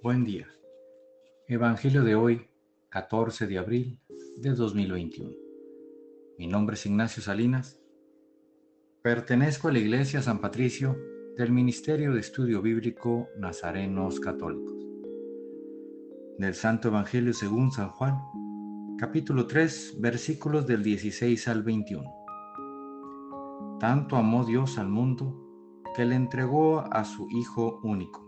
Buen día. Evangelio de hoy, 14 de abril de 2021. Mi nombre es Ignacio Salinas. Pertenezco a la Iglesia San Patricio del Ministerio de Estudio Bíblico Nazarenos Católicos. Del Santo Evangelio según San Juan, capítulo 3, versículos del 16 al 21. Tanto amó Dios al mundo que le entregó a su Hijo único,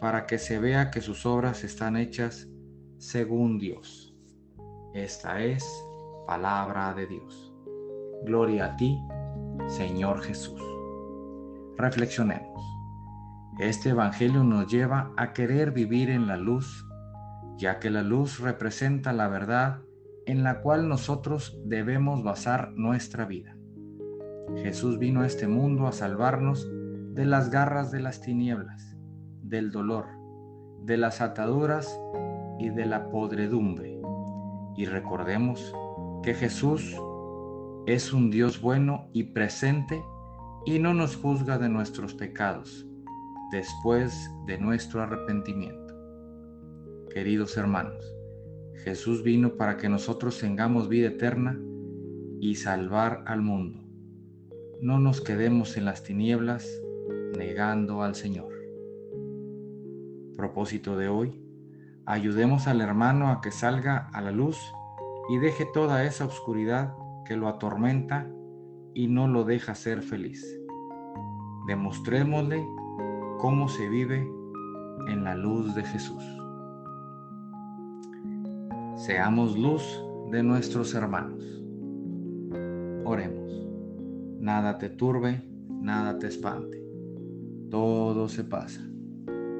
para que se vea que sus obras están hechas según Dios. Esta es palabra de Dios. Gloria a ti, Señor Jesús. Reflexionemos. Este Evangelio nos lleva a querer vivir en la luz, ya que la luz representa la verdad en la cual nosotros debemos basar nuestra vida. Jesús vino a este mundo a salvarnos de las garras de las tinieblas del dolor, de las ataduras y de la podredumbre. Y recordemos que Jesús es un Dios bueno y presente y no nos juzga de nuestros pecados después de nuestro arrepentimiento. Queridos hermanos, Jesús vino para que nosotros tengamos vida eterna y salvar al mundo. No nos quedemos en las tinieblas negando al Señor propósito de hoy, ayudemos al hermano a que salga a la luz y deje toda esa oscuridad que lo atormenta y no lo deja ser feliz. Demostrémosle cómo se vive en la luz de Jesús. Seamos luz de nuestros hermanos. Oremos. Nada te turbe, nada te espante. Todo se pasa.